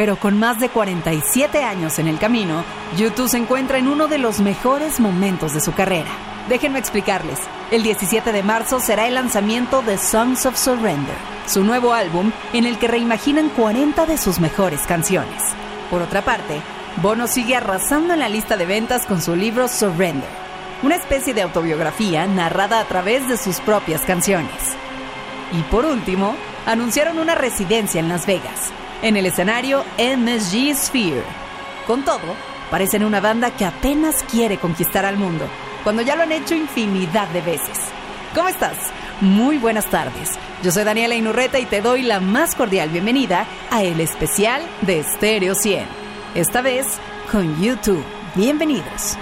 Pero con más de 47 años en el camino, YouTube se encuentra en uno de los mejores momentos de su carrera. Déjenme explicarles. El 17 de marzo será el lanzamiento de Songs of Surrender, su nuevo álbum en el que reimaginan 40 de sus mejores canciones. Por otra parte, Bono sigue arrasando en la lista de ventas con su libro Surrender, una especie de autobiografía narrada a través de sus propias canciones. Y por último, anunciaron una residencia en Las Vegas, en el escenario MSG Sphere. Con todo, parecen una banda que apenas quiere conquistar al mundo, cuando ya lo han hecho infinidad de veces. ¿Cómo estás? Muy buenas tardes. Yo soy Daniela Inurreta y te doy la más cordial bienvenida a el especial de Stereo 100. Esta vez con YouTube. Bienvenidos.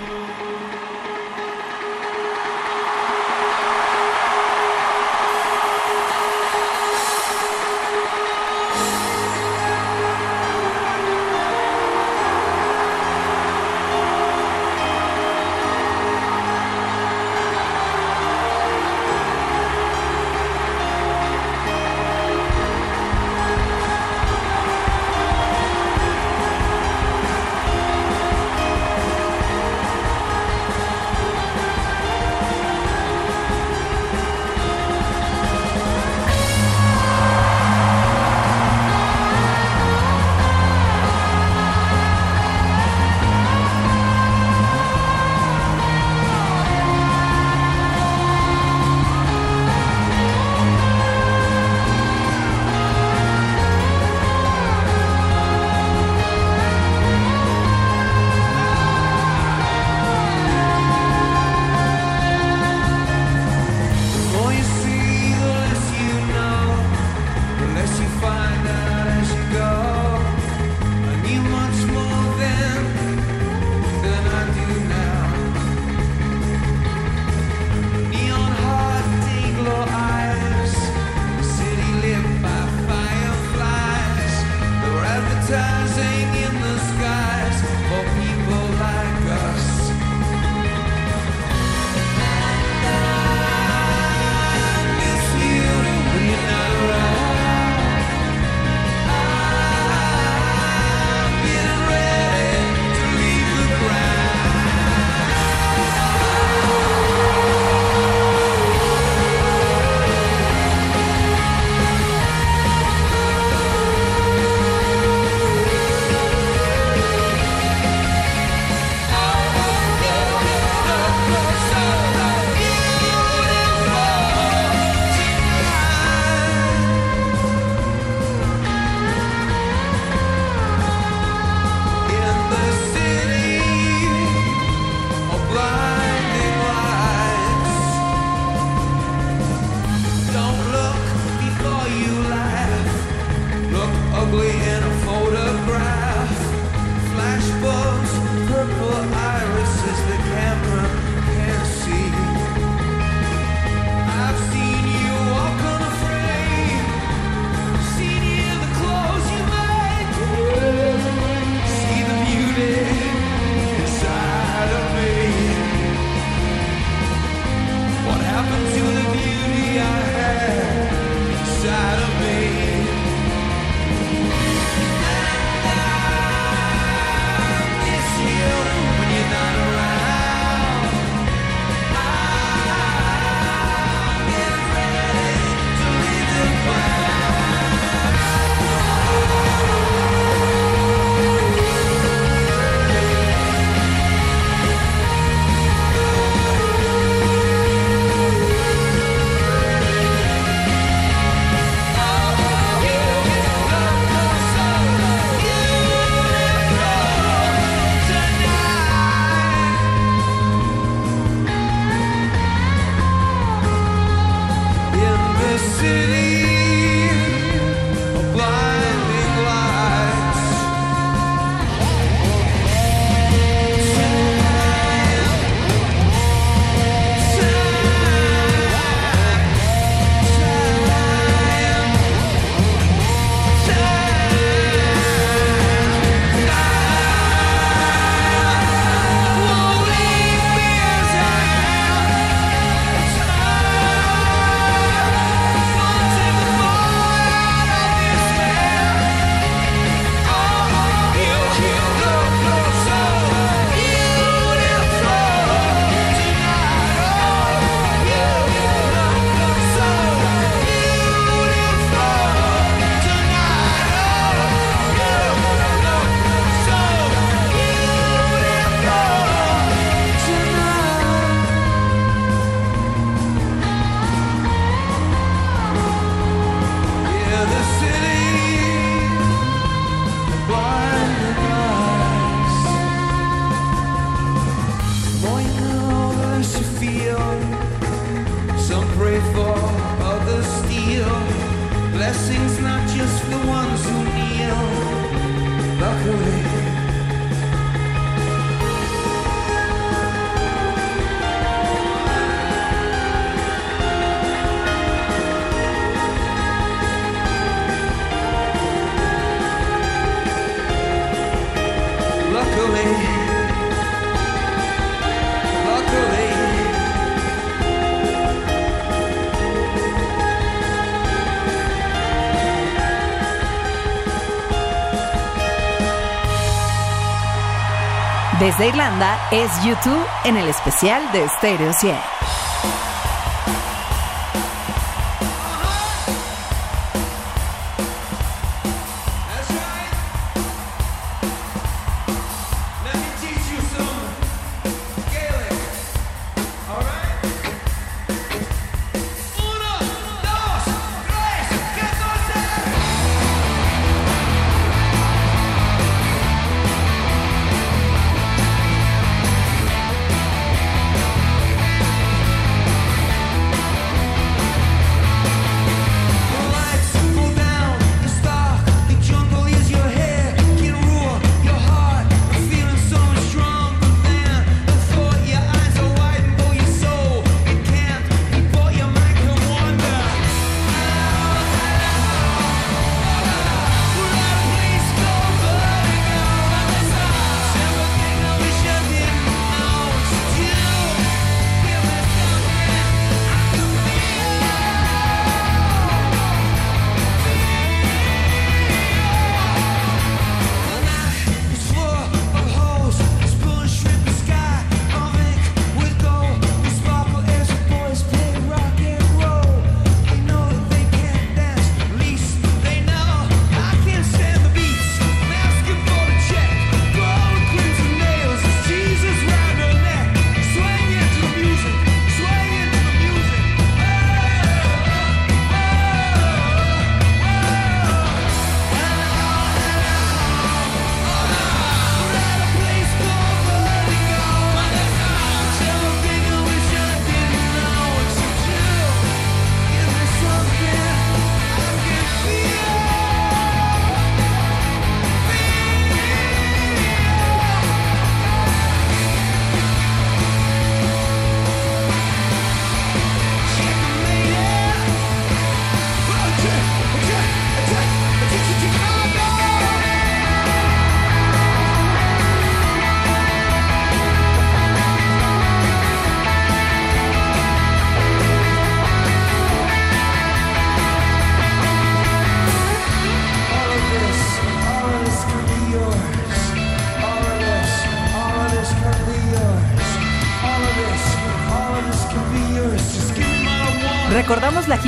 desde Irlanda es YouTube en el especial de Stereo 100.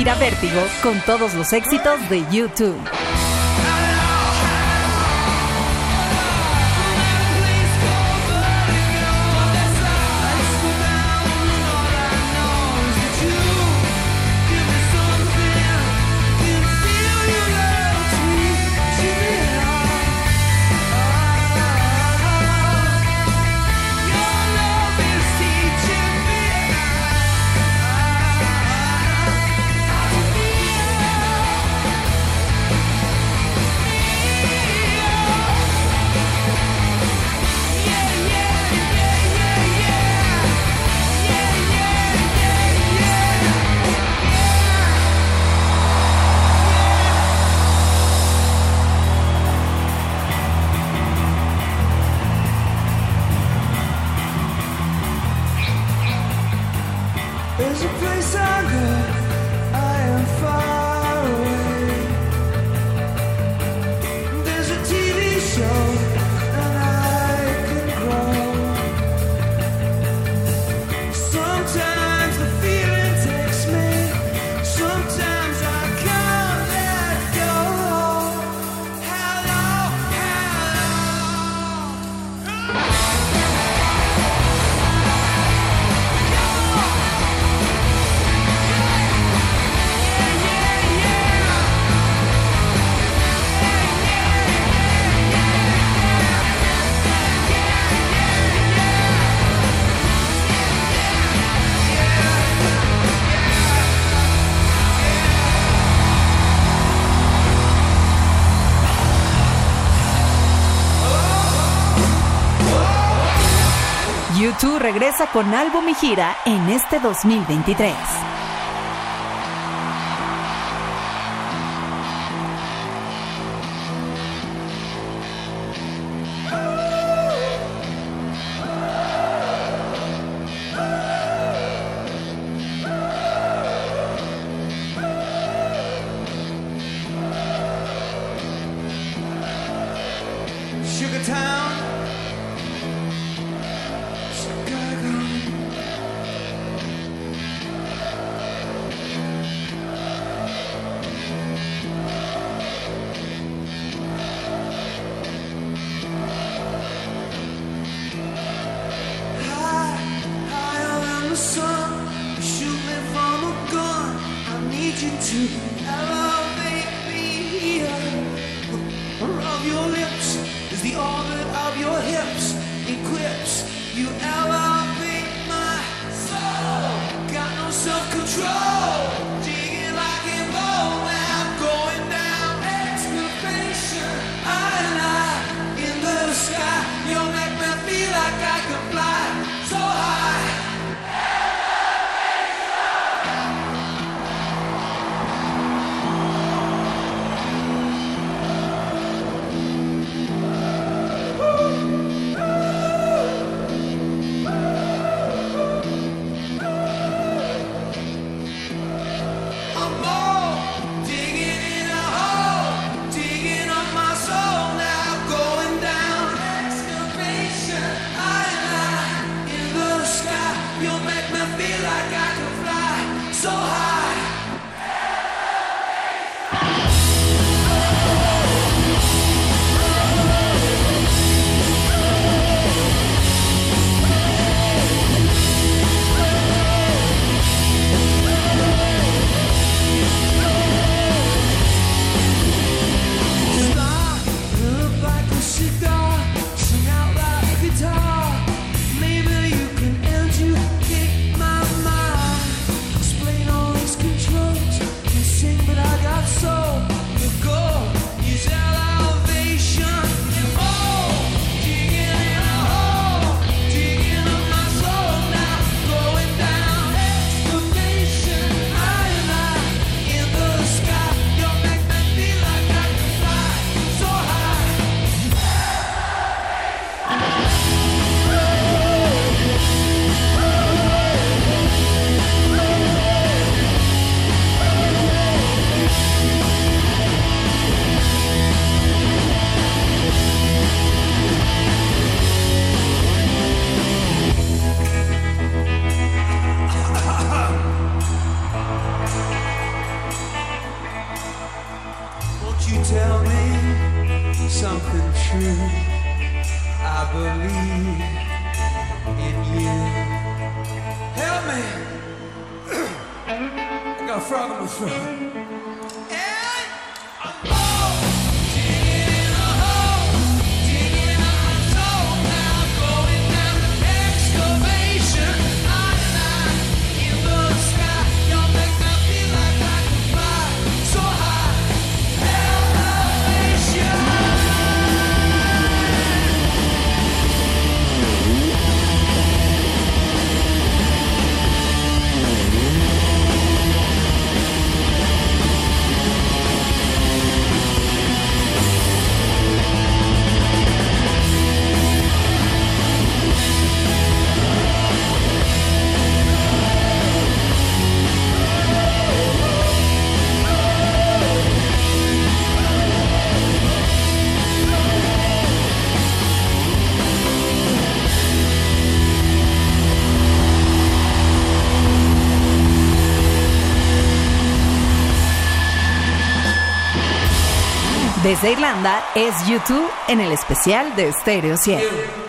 gira Vértigo con todos los éxitos de YouTube. con álbum y gira en este 2023. desde Irlanda es YouTube en el especial de Stereo 100.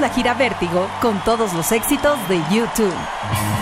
La gira Vértigo con todos los éxitos de YouTube.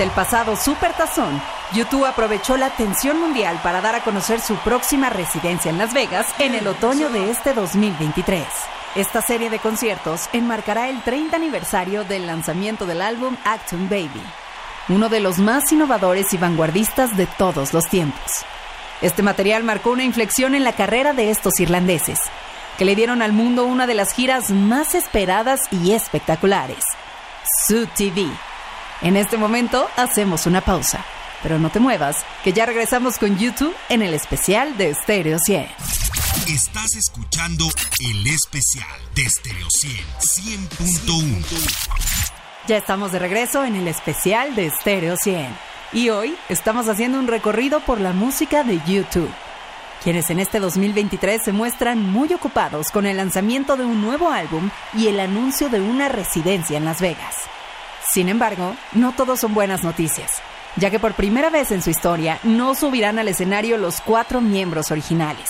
Durante el pasado Super Tazón, YouTube aprovechó la atención mundial para dar a conocer su próxima residencia en Las Vegas en el otoño de este 2023. Esta serie de conciertos enmarcará el 30 aniversario del lanzamiento del álbum Acton Baby, uno de los más innovadores y vanguardistas de todos los tiempos. Este material marcó una inflexión en la carrera de estos irlandeses, que le dieron al mundo una de las giras más esperadas y espectaculares, Su TV. En este momento hacemos una pausa, pero no te muevas, que ya regresamos con YouTube en el especial de Stereo 100. Estás escuchando el especial de Stereo 100 100.1. Ya estamos de regreso en el especial de Stereo 100. Y hoy estamos haciendo un recorrido por la música de YouTube, quienes en este 2023 se muestran muy ocupados con el lanzamiento de un nuevo álbum y el anuncio de una residencia en Las Vegas. Sin embargo, no todos son buenas noticias, ya que por primera vez en su historia no subirán al escenario los cuatro miembros originales.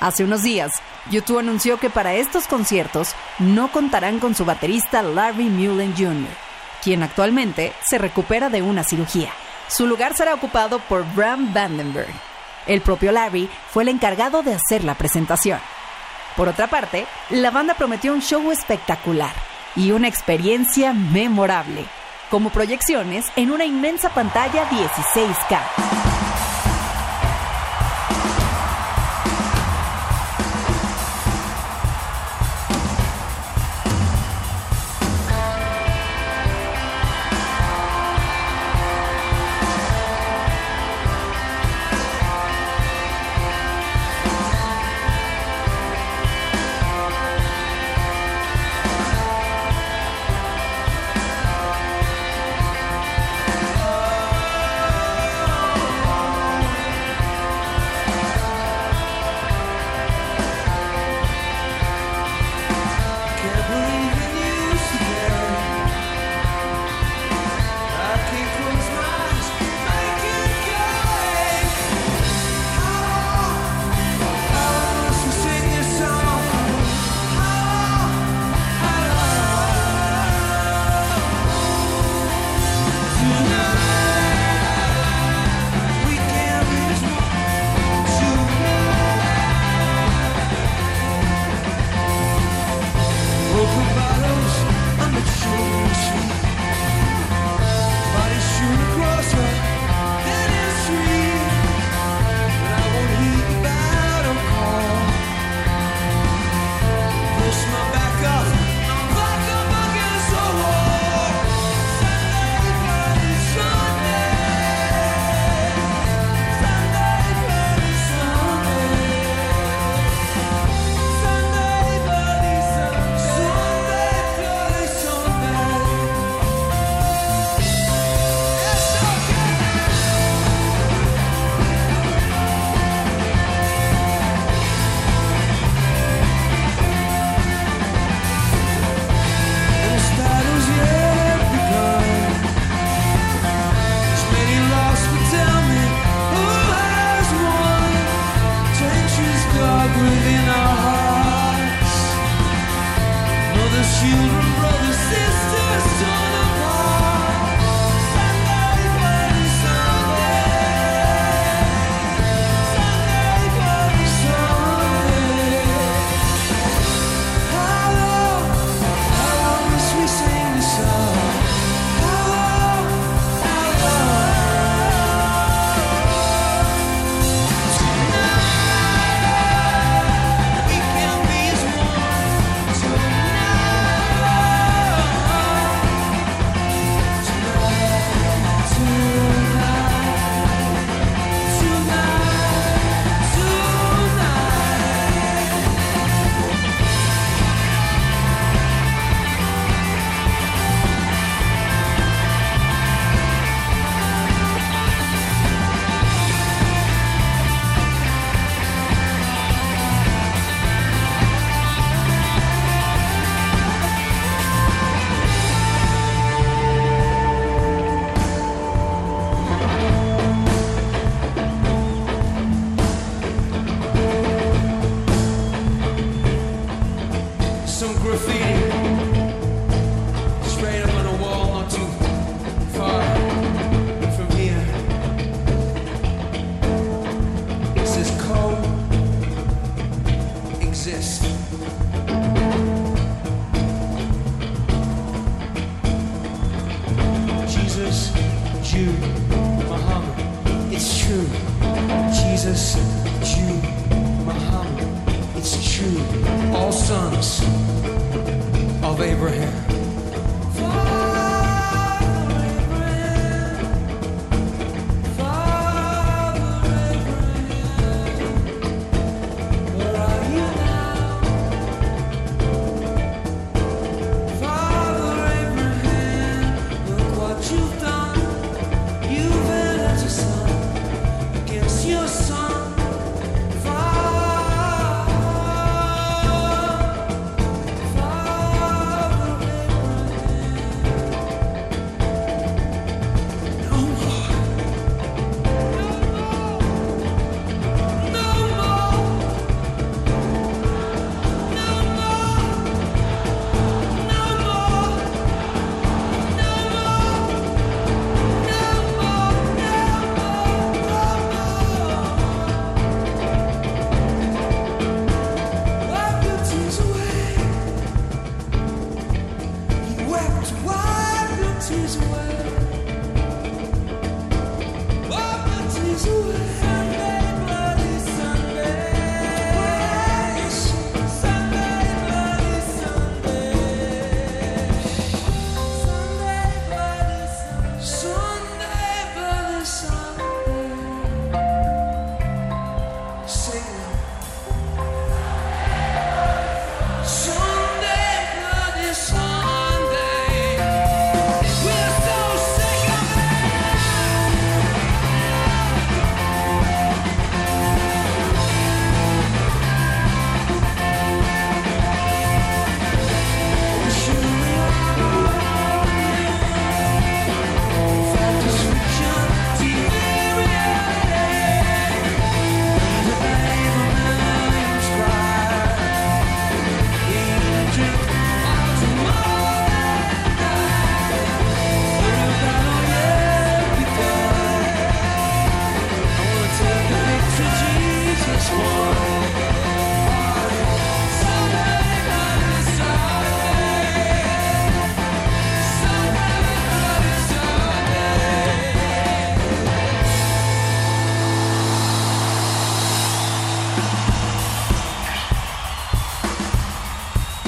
Hace unos días, YouTube anunció que para estos conciertos no contarán con su baterista Larry Mullen Jr., quien actualmente se recupera de una cirugía. Su lugar será ocupado por Bram Vandenberg. El propio Larry fue el encargado de hacer la presentación. Por otra parte, la banda prometió un show espectacular y una experiencia memorable, como proyecciones en una inmensa pantalla 16K. broken bottles and the truth.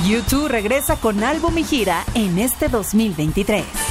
YouTube regresa con álbum y gira en este 2023.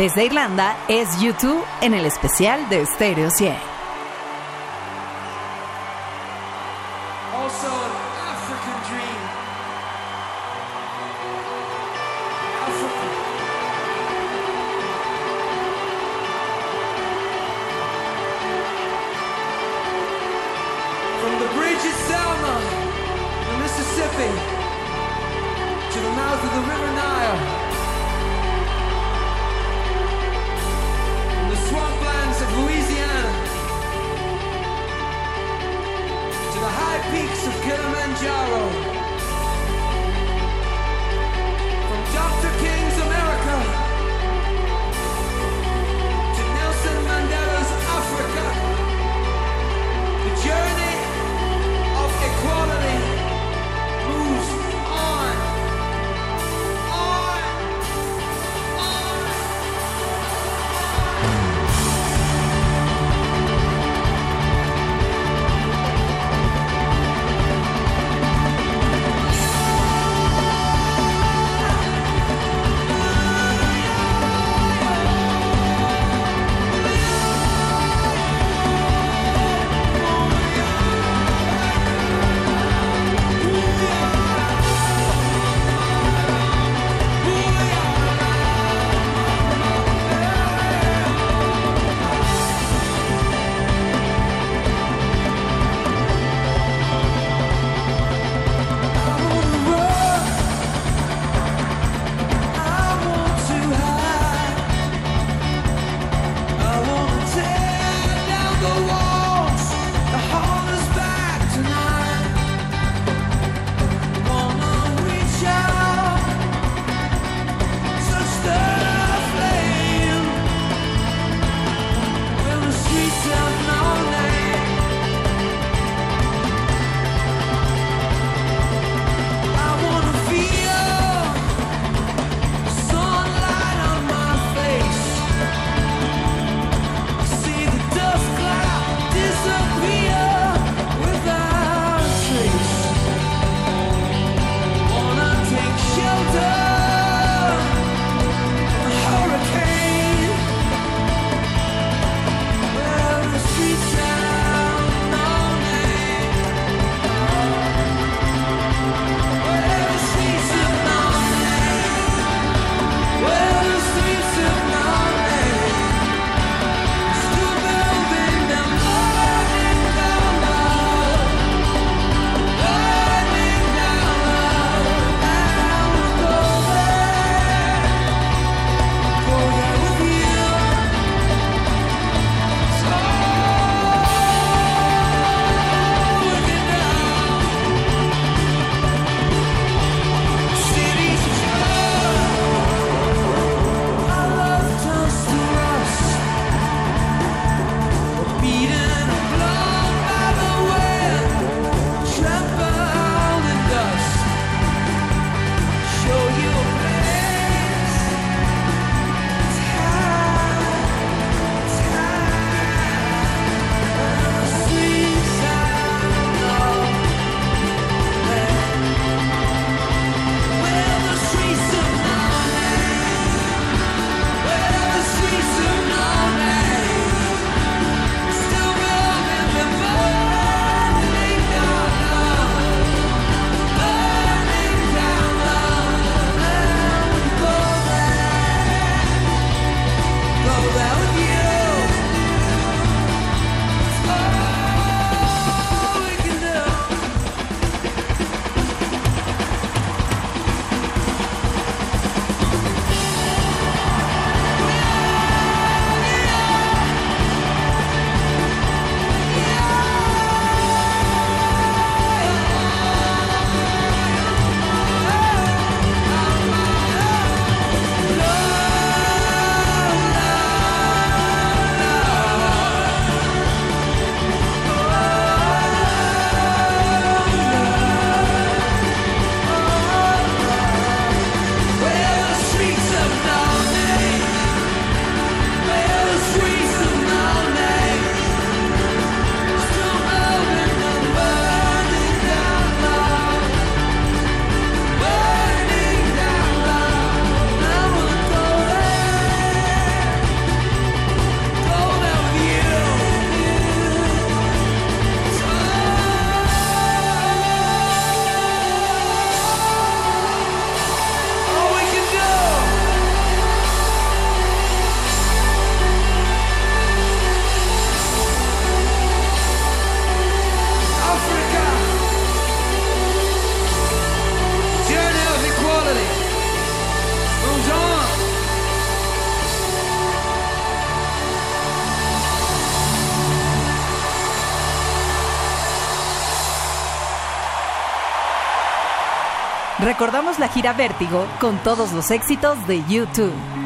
Desde Irlanda es YouTube en el especial de Stereo 100. La gira Vértigo con todos los éxitos de YouTube.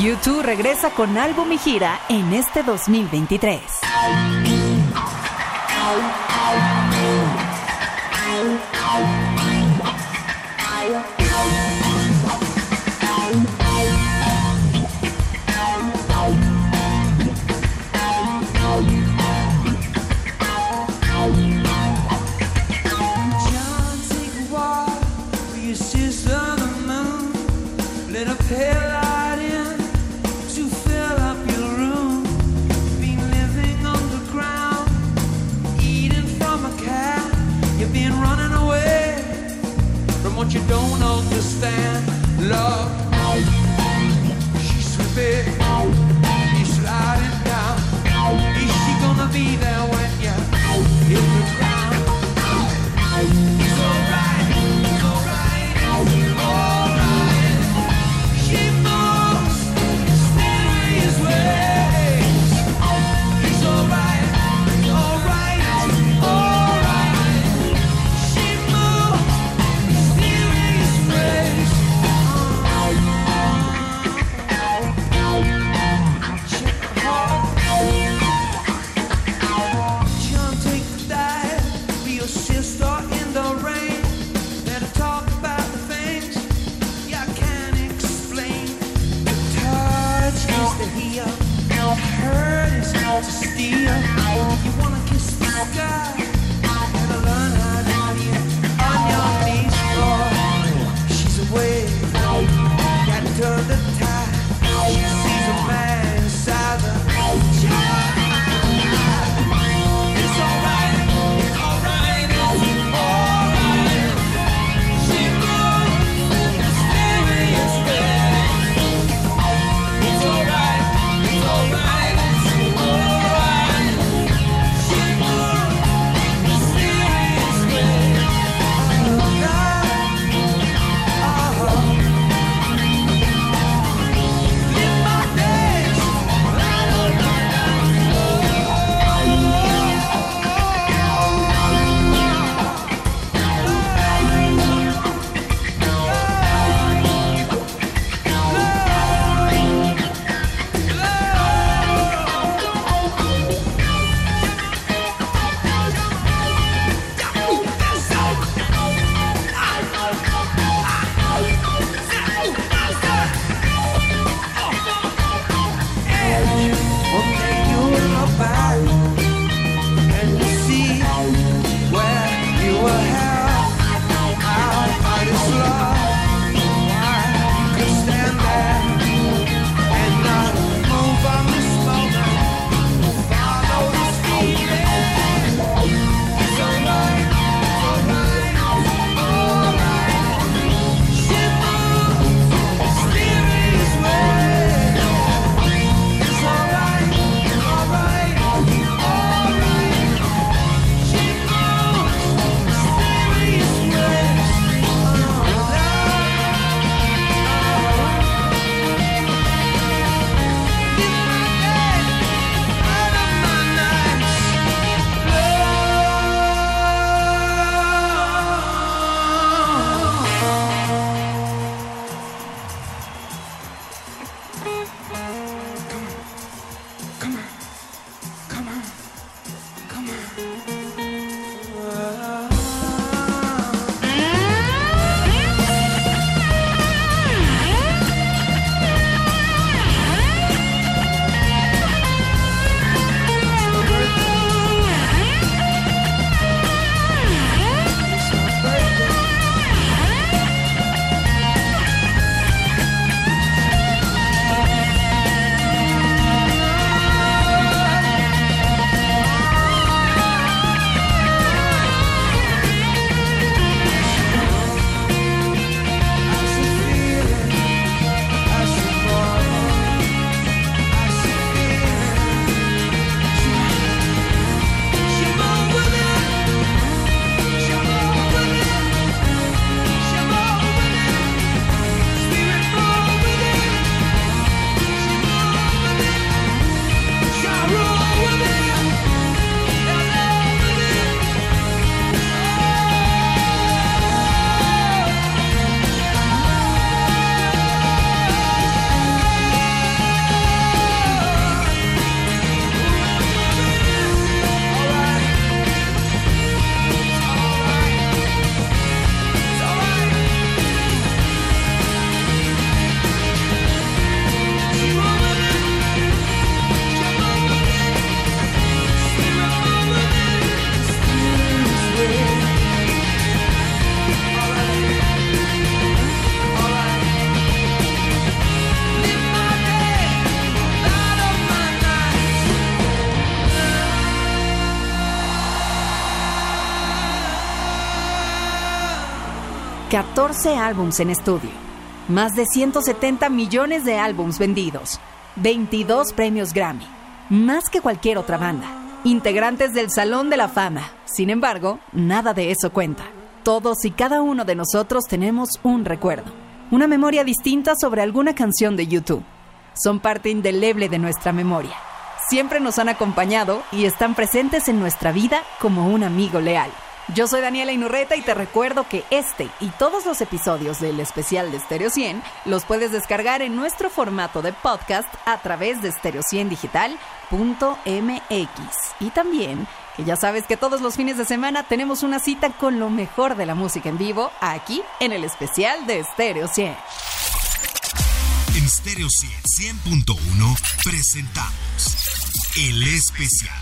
YouTube regresa con álbum y gira en este 2023. stand 14 álbums en estudio, más de 170 millones de álbums vendidos, 22 premios Grammy, más que cualquier otra banda, integrantes del Salón de la Fama. Sin embargo, nada de eso cuenta. Todos y cada uno de nosotros tenemos un recuerdo, una memoria distinta sobre alguna canción de YouTube. Son parte indeleble de nuestra memoria. Siempre nos han acompañado y están presentes en nuestra vida como un amigo leal. Yo soy Daniela Inurreta y te recuerdo que este y todos los episodios del especial de Stereo 100 los puedes descargar en nuestro formato de podcast a través de stereo100digital.mx. Y también que ya sabes que todos los fines de semana tenemos una cita con lo mejor de la música en vivo aquí en el especial de Stereo 100. En Stereo 100 100.1 presentamos El Especial.